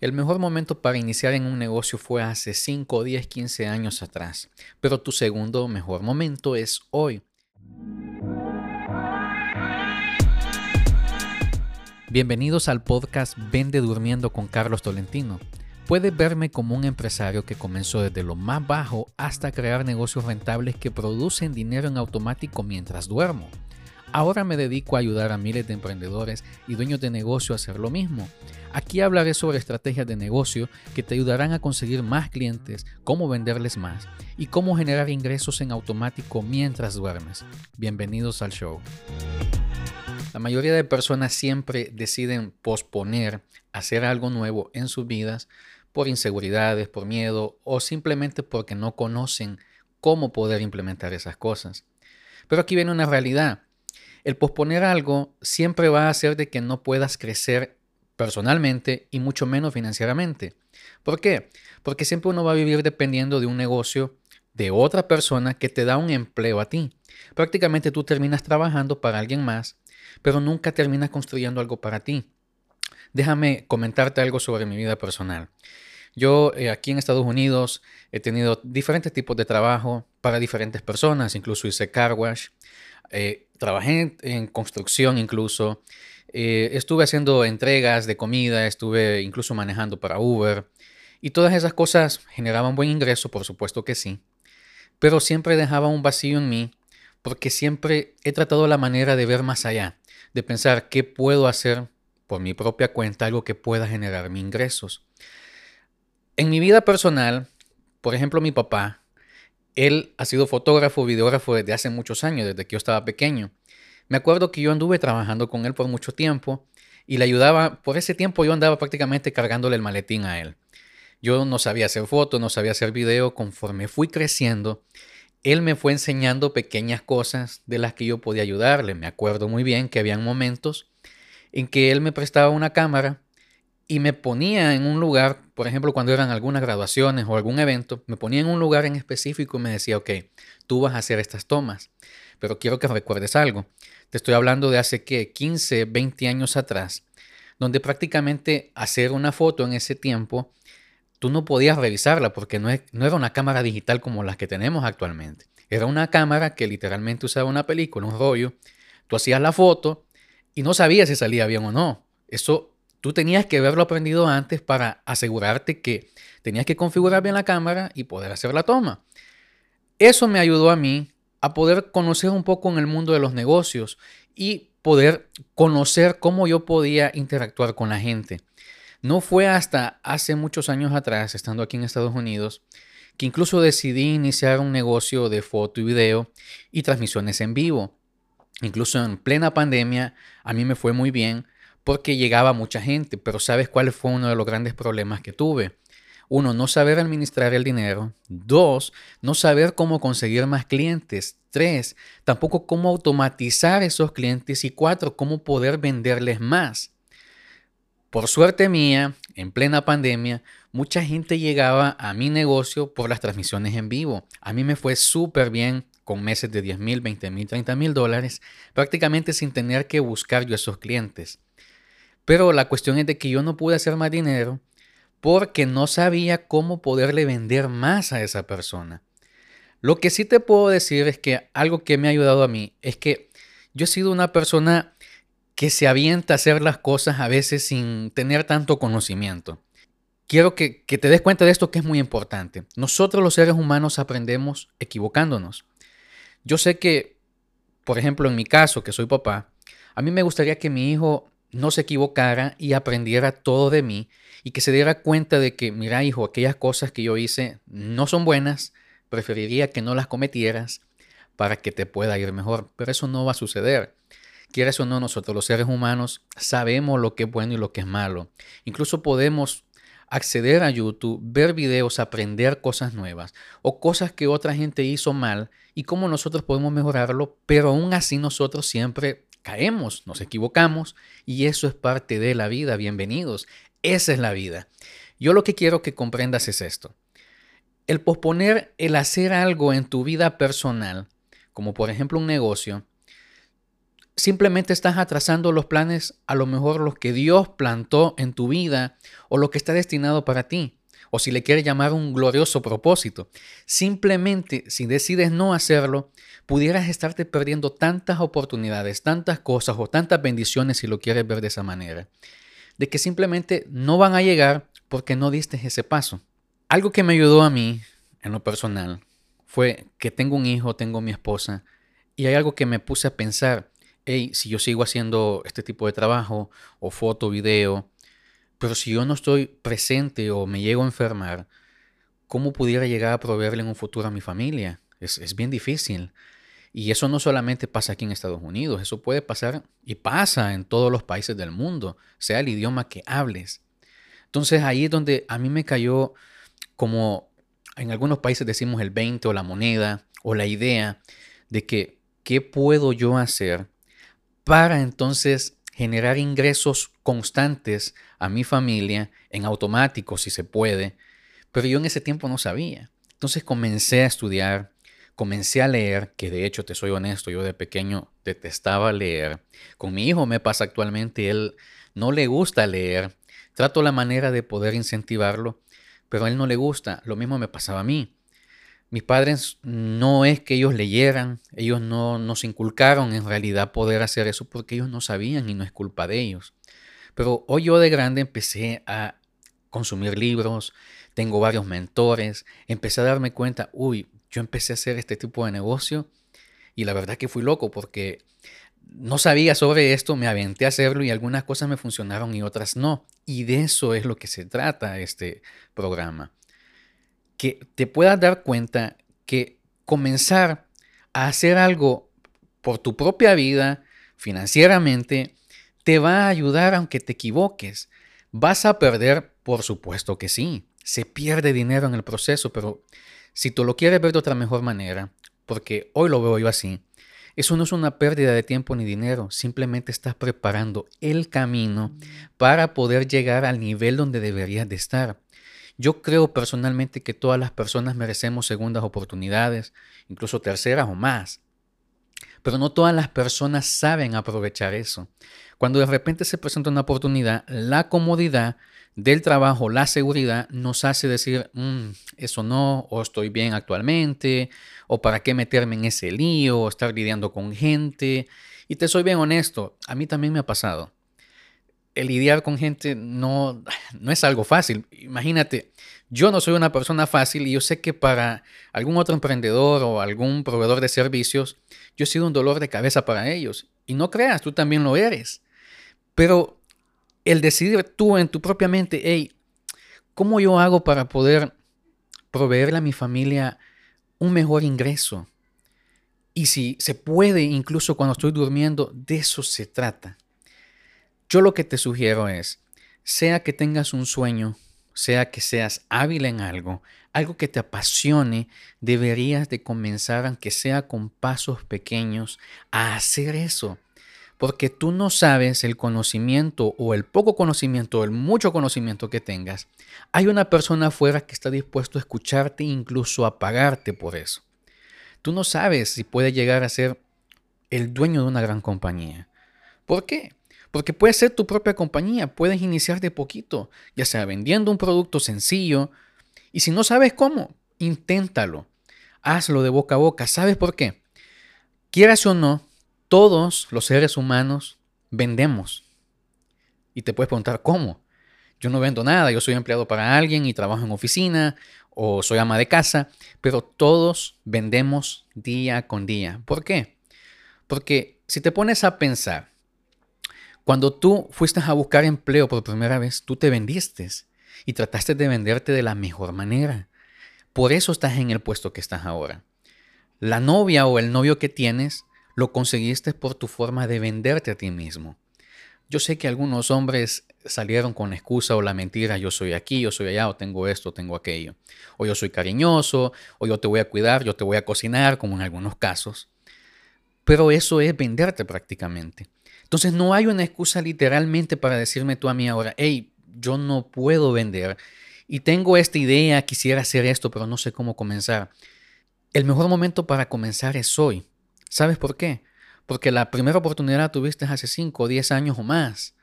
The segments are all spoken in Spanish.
El mejor momento para iniciar en un negocio fue hace 5, 10, 15 años atrás, pero tu segundo mejor momento es hoy. Bienvenidos al podcast Vende Durmiendo con Carlos Tolentino. Puedes verme como un empresario que comenzó desde lo más bajo hasta crear negocios rentables que producen dinero en automático mientras duermo. Ahora me dedico a ayudar a miles de emprendedores y dueños de negocio a hacer lo mismo. Aquí hablaré sobre estrategias de negocio que te ayudarán a conseguir más clientes, cómo venderles más y cómo generar ingresos en automático mientras duermes. Bienvenidos al show. La mayoría de personas siempre deciden posponer hacer algo nuevo en sus vidas por inseguridades, por miedo o simplemente porque no conocen cómo poder implementar esas cosas. Pero aquí viene una realidad. El posponer algo siempre va a hacer de que no puedas crecer personalmente y mucho menos financieramente. ¿Por qué? Porque siempre uno va a vivir dependiendo de un negocio de otra persona que te da un empleo a ti. Prácticamente tú terminas trabajando para alguien más, pero nunca terminas construyendo algo para ti. Déjame comentarte algo sobre mi vida personal. Yo eh, aquí en Estados Unidos he tenido diferentes tipos de trabajo para diferentes personas, incluso hice car wash, eh, trabajé en, construcción incluso, eh, estuve haciendo entregas de comida, estuve incluso manejando para Uber y todas esas cosas generaban buen ingreso, por supuesto que sí, pero siempre dejaba un vacío en mí porque siempre he tratado la manera de ver más allá, de pensar qué puedo hacer por mi propia cuenta, algo que pueda generar mis ingresos. En mi vida personal, por ejemplo, mi papá, él ha sido fotógrafo, videógrafo desde hace muchos años, desde que yo estaba pequeño. Me acuerdo que yo anduve trabajando con él por mucho tiempo y le ayudaba, por ese tiempo yo andaba prácticamente cargándole el maletín a él. Yo no sabía hacer fotos, no sabía hacer video, conforme fui creciendo, él me fue enseñando pequeñas cosas de las que yo podía ayudarle. Me acuerdo muy bien que habían momentos en que él me prestaba una cámara y me ponía en un lugar, por ejemplo, cuando eran algunas graduaciones o algún evento, me ponía en un lugar en específico y me decía, ok, tú vas a hacer estas tomas, pero quiero que recuerdes algo. Te estoy hablando de hace que 15, 20 años atrás, donde prácticamente hacer una foto en ese tiempo, tú no podías revisarla porque no, no era una cámara digital como las que tenemos actualmente. Era una cámara que literalmente usaba una película, un rollo. Tú hacías la foto y no sabías si salía bien o no. Eso Tú tenías que haberlo aprendido antes para asegurarte que tenías que configurar bien la cámara y poder hacer la toma. Eso me ayudó a mí a poder conocer un poco en el mundo de los negocios y poder conocer cómo yo podía interactuar con la gente. No fue hasta hace muchos años atrás, estando aquí en Estados Unidos, que incluso decidí iniciar un negocio de foto y video y transmisiones en vivo. Incluso en plena pandemia, a mí me fue muy bien porque llegaba mucha gente, pero ¿sabes cuál fue uno de los grandes problemas que tuve? Uno, no saber administrar el dinero. Dos, no saber cómo conseguir más clientes. Tres, tampoco cómo automatizar esos clientes. Y cuatro, cómo poder venderles más. Por suerte mía, en plena pandemia, mucha gente llegaba a mi negocio por las transmisiones en vivo. A mí me fue súper bien con meses de 10 mil, 20 mil, 30 mil dólares, prácticamente sin tener que buscar yo esos clientes. Pero la cuestión es de que yo no pude hacer más dinero porque no sabía cómo poderle vender más a esa persona. Lo que sí te puedo decir es que algo que me ha ayudado a mí es que yo he sido una persona que se avienta a hacer las cosas a veces sin tener tanto conocimiento. Quiero que, que te des cuenta de esto que es muy importante. Nosotros los seres humanos aprendemos equivocándonos. Yo sé que, por ejemplo, en mi caso, que soy papá, a mí me gustaría que mi hijo no se equivocara y aprendiera todo de mí y que se diera cuenta de que, mira hijo, aquellas cosas que yo hice no son buenas, preferiría que no las cometieras para que te pueda ir mejor, pero eso no va a suceder. Quieres o no, nosotros los seres humanos sabemos lo que es bueno y lo que es malo. Incluso podemos acceder a YouTube, ver videos, aprender cosas nuevas o cosas que otra gente hizo mal y cómo nosotros podemos mejorarlo, pero aún así nosotros siempre caemos, nos equivocamos y eso es parte de la vida. Bienvenidos. Esa es la vida. Yo lo que quiero que comprendas es esto. El posponer el hacer algo en tu vida personal, como por ejemplo un negocio, simplemente estás atrasando los planes, a lo mejor los que Dios plantó en tu vida o lo que está destinado para ti, o si le quieres llamar un glorioso propósito. Simplemente, si decides no hacerlo, pudieras estarte perdiendo tantas oportunidades, tantas cosas o tantas bendiciones si lo quieres ver de esa manera, de que simplemente no van a llegar porque no diste ese paso. Algo que me ayudó a mí, en lo personal, fue que tengo un hijo, tengo mi esposa, y hay algo que me puse a pensar, hey, si yo sigo haciendo este tipo de trabajo, o foto, video, pero si yo no estoy presente o me llego a enfermar, ¿cómo pudiera llegar a proveerle en un futuro a mi familia? Es, es bien difícil. Y eso no solamente pasa aquí en Estados Unidos, eso puede pasar y pasa en todos los países del mundo, sea el idioma que hables. Entonces ahí es donde a mí me cayó como en algunos países decimos el 20 o la moneda o la idea de que qué puedo yo hacer para entonces generar ingresos constantes a mi familia en automático si se puede, pero yo en ese tiempo no sabía. Entonces comencé a estudiar, comencé a leer, que de hecho te soy honesto, yo de pequeño detestaba leer. Con mi hijo me pasa actualmente, él no le gusta leer. Trato la manera de poder incentivarlo, pero a él no le gusta. Lo mismo me pasaba a mí. Mis padres no es que ellos leyeran, ellos no nos inculcaron en realidad poder hacer eso porque ellos no sabían y no es culpa de ellos. Pero hoy yo de grande empecé a consumir libros, tengo varios mentores, empecé a darme cuenta, uy, yo empecé a hacer este tipo de negocio y la verdad que fui loco porque no sabía sobre esto, me aventé a hacerlo y algunas cosas me funcionaron y otras no. Y de eso es lo que se trata este programa. Que te puedas dar cuenta que comenzar a hacer algo por tu propia vida, financieramente, te va a ayudar aunque te equivoques. ¿Vas a perder? Por supuesto que sí. Se pierde dinero en el proceso, pero si tú lo quieres ver de otra mejor manera, porque hoy lo veo yo así, eso no es una pérdida de tiempo ni dinero, simplemente estás preparando el camino para poder llegar al nivel donde deberías de estar. Yo creo personalmente que todas las personas merecemos segundas oportunidades, incluso terceras o más. Pero no todas las personas saben aprovechar eso. Cuando de repente se presenta una oportunidad, la comodidad del trabajo, la seguridad, nos hace decir, mm, eso no, o estoy bien actualmente, o para qué meterme en ese lío, o estar lidiando con gente. Y te soy bien honesto, a mí también me ha pasado. El lidiar con gente no, no es algo fácil. Imagínate, yo no soy una persona fácil y yo sé que para algún otro emprendedor o algún proveedor de servicios, yo he sido un dolor de cabeza para ellos. Y no creas, tú también lo eres. Pero el decidir tú en tu propia mente, hey, ¿cómo yo hago para poder proveerle a mi familia un mejor ingreso? Y si se puede, incluso cuando estoy durmiendo, de eso se trata. Yo lo que te sugiero es, sea que tengas un sueño, sea que seas hábil en algo, algo que te apasione, deberías de comenzar, aunque sea con pasos pequeños, a hacer eso porque tú no sabes el conocimiento o el poco conocimiento o el mucho conocimiento que tengas. Hay una persona afuera que está dispuesto a escucharte e incluso a pagarte por eso. Tú no sabes si puede llegar a ser el dueño de una gran compañía. ¿Por qué? Porque puede ser tu propia compañía, puedes iniciar de poquito, ya sea vendiendo un producto sencillo, y si no sabes cómo, inténtalo. Hazlo de boca a boca. ¿Sabes por qué? Quieras o no, todos los seres humanos vendemos. Y te puedes preguntar, ¿cómo? Yo no vendo nada, yo soy empleado para alguien y trabajo en oficina o soy ama de casa, pero todos vendemos día con día. ¿Por qué? Porque si te pones a pensar, cuando tú fuiste a buscar empleo por primera vez, tú te vendiste y trataste de venderte de la mejor manera. Por eso estás en el puesto que estás ahora. La novia o el novio que tienes lo conseguiste por tu forma de venderte a ti mismo. Yo sé que algunos hombres salieron con excusa o la mentira, yo soy aquí, yo soy allá, o tengo esto, tengo aquello. O yo soy cariñoso, o yo te voy a cuidar, yo te voy a cocinar, como en algunos casos. Pero eso es venderte prácticamente. Entonces no hay una excusa literalmente para decirme tú a mí ahora, hey, yo no puedo vender y tengo esta idea, quisiera hacer esto, pero no sé cómo comenzar. El mejor momento para comenzar es hoy. ¿Sabes por qué? porque la primera oportunidad la tuviste hace 5 o 10 años o más.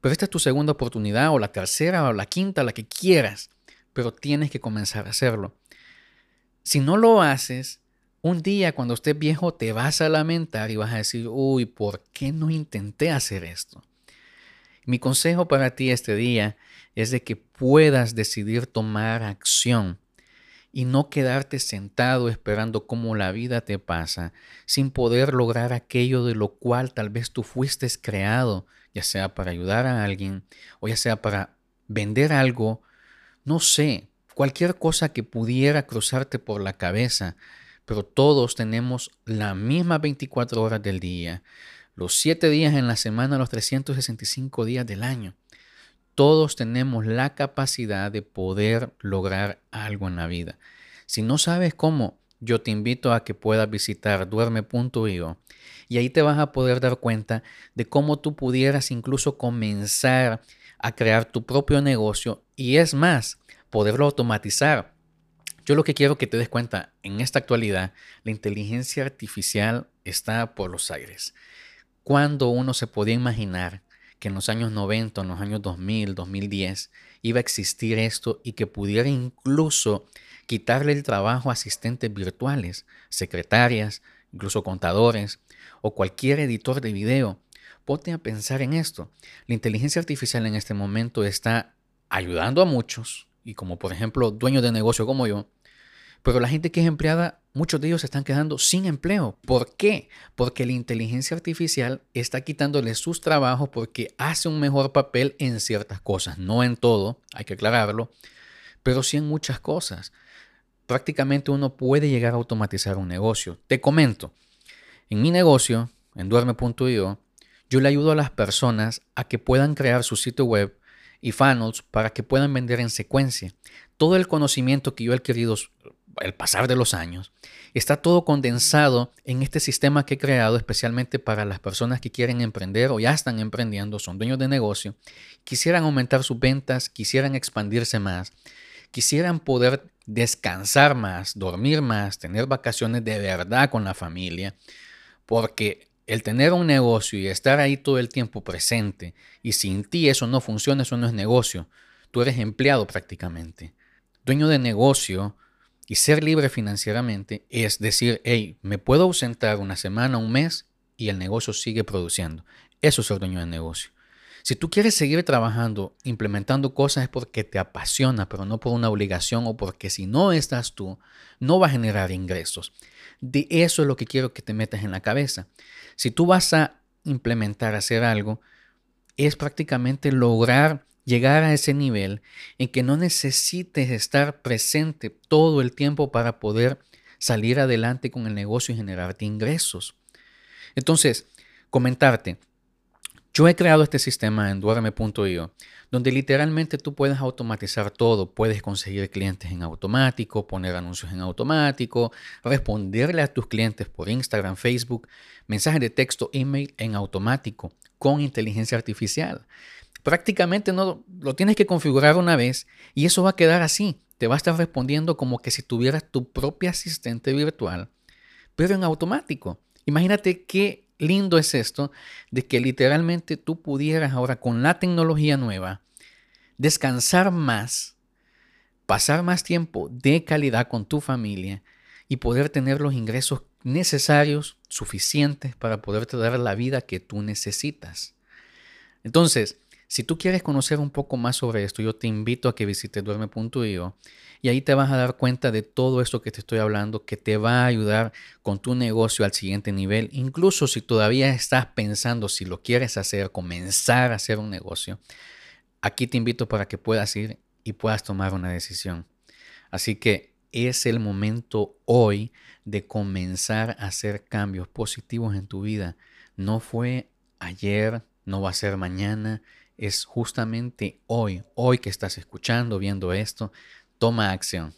Pero esta es tu segunda oportunidad o la tercera o la quinta, la que quieras. Pero tienes que comenzar a hacerlo. Si no lo haces, un día cuando estés viejo te vas a lamentar y vas a decir, uy, ¿por qué no intenté hacer esto? Mi consejo para ti este día es de que puedas decidir tomar acción y no quedarte sentado esperando cómo la vida te pasa sin poder lograr aquello de lo cual tal vez tú fuiste creado, ya sea para ayudar a alguien o ya sea para vender algo, no sé, cualquier cosa que pudiera cruzarte por la cabeza, pero todos tenemos la misma 24 horas del día, los 7 días en la semana, los 365 días del año todos tenemos la capacidad de poder lograr algo en la vida. Si no sabes cómo, yo te invito a que puedas visitar duerme.io y ahí te vas a poder dar cuenta de cómo tú pudieras incluso comenzar a crear tu propio negocio y es más, poderlo automatizar. Yo lo que quiero que te des cuenta, en esta actualidad, la inteligencia artificial está por los aires. Cuando uno se podía imaginar que en los años 90, en los años 2000, 2010, iba a existir esto y que pudiera incluso quitarle el trabajo a asistentes virtuales, secretarias, incluso contadores o cualquier editor de video. Ponte a pensar en esto. La inteligencia artificial en este momento está ayudando a muchos, y como por ejemplo dueños de negocio como yo, pero la gente que es empleada, muchos de ellos se están quedando sin empleo. ¿Por qué? Porque la inteligencia artificial está quitándole sus trabajos porque hace un mejor papel en ciertas cosas, no en todo, hay que aclararlo, pero sí en muchas cosas prácticamente uno puede llegar a automatizar un negocio. Te comento, en mi negocio, en duerme.io, yo le ayudo a las personas a que puedan crear su sitio web y funnels para que puedan vender en secuencia. Todo el conocimiento que yo he adquirido el pasar de los años está todo condensado en este sistema que he creado especialmente para las personas que quieren emprender o ya están emprendiendo, son dueños de negocio, quisieran aumentar sus ventas, quisieran expandirse más, quisieran poder descansar más, dormir más, tener vacaciones de verdad con la familia, porque el tener un negocio y estar ahí todo el tiempo presente y sin ti eso no funciona, eso no es negocio, tú eres empleado prácticamente. Dueño de negocio y ser libre financieramente es decir, hey, me puedo ausentar una semana, un mes y el negocio sigue produciendo. Eso es ser dueño de negocio. Si tú quieres seguir trabajando, implementando cosas es porque te apasiona, pero no por una obligación o porque si no estás tú, no va a generar ingresos. De eso es lo que quiero que te metas en la cabeza. Si tú vas a implementar, hacer algo, es prácticamente lograr llegar a ese nivel en que no necesites estar presente todo el tiempo para poder salir adelante con el negocio y generarte ingresos. Entonces, comentarte, yo he creado este sistema en duerme.io, donde literalmente tú puedes automatizar todo, puedes conseguir clientes en automático, poner anuncios en automático, responderle a tus clientes por Instagram, Facebook, mensajes de texto, email en automático con inteligencia artificial. Prácticamente no lo tienes que configurar una vez y eso va a quedar así. Te va a estar respondiendo como que si tuvieras tu propia asistente virtual, pero en automático. Imagínate qué lindo es esto de que literalmente tú pudieras ahora con la tecnología nueva descansar más, pasar más tiempo de calidad con tu familia y poder tener los ingresos necesarios, suficientes para poderte dar la vida que tú necesitas. Entonces, si tú quieres conocer un poco más sobre esto, yo te invito a que visites duerme.io y ahí te vas a dar cuenta de todo esto que te estoy hablando que te va a ayudar con tu negocio al siguiente nivel. Incluso si todavía estás pensando si lo quieres hacer, comenzar a hacer un negocio, aquí te invito para que puedas ir y puedas tomar una decisión. Así que es el momento hoy de comenzar a hacer cambios positivos en tu vida. No fue ayer, no va a ser mañana, es justamente hoy, hoy que estás escuchando, viendo esto, toma acción.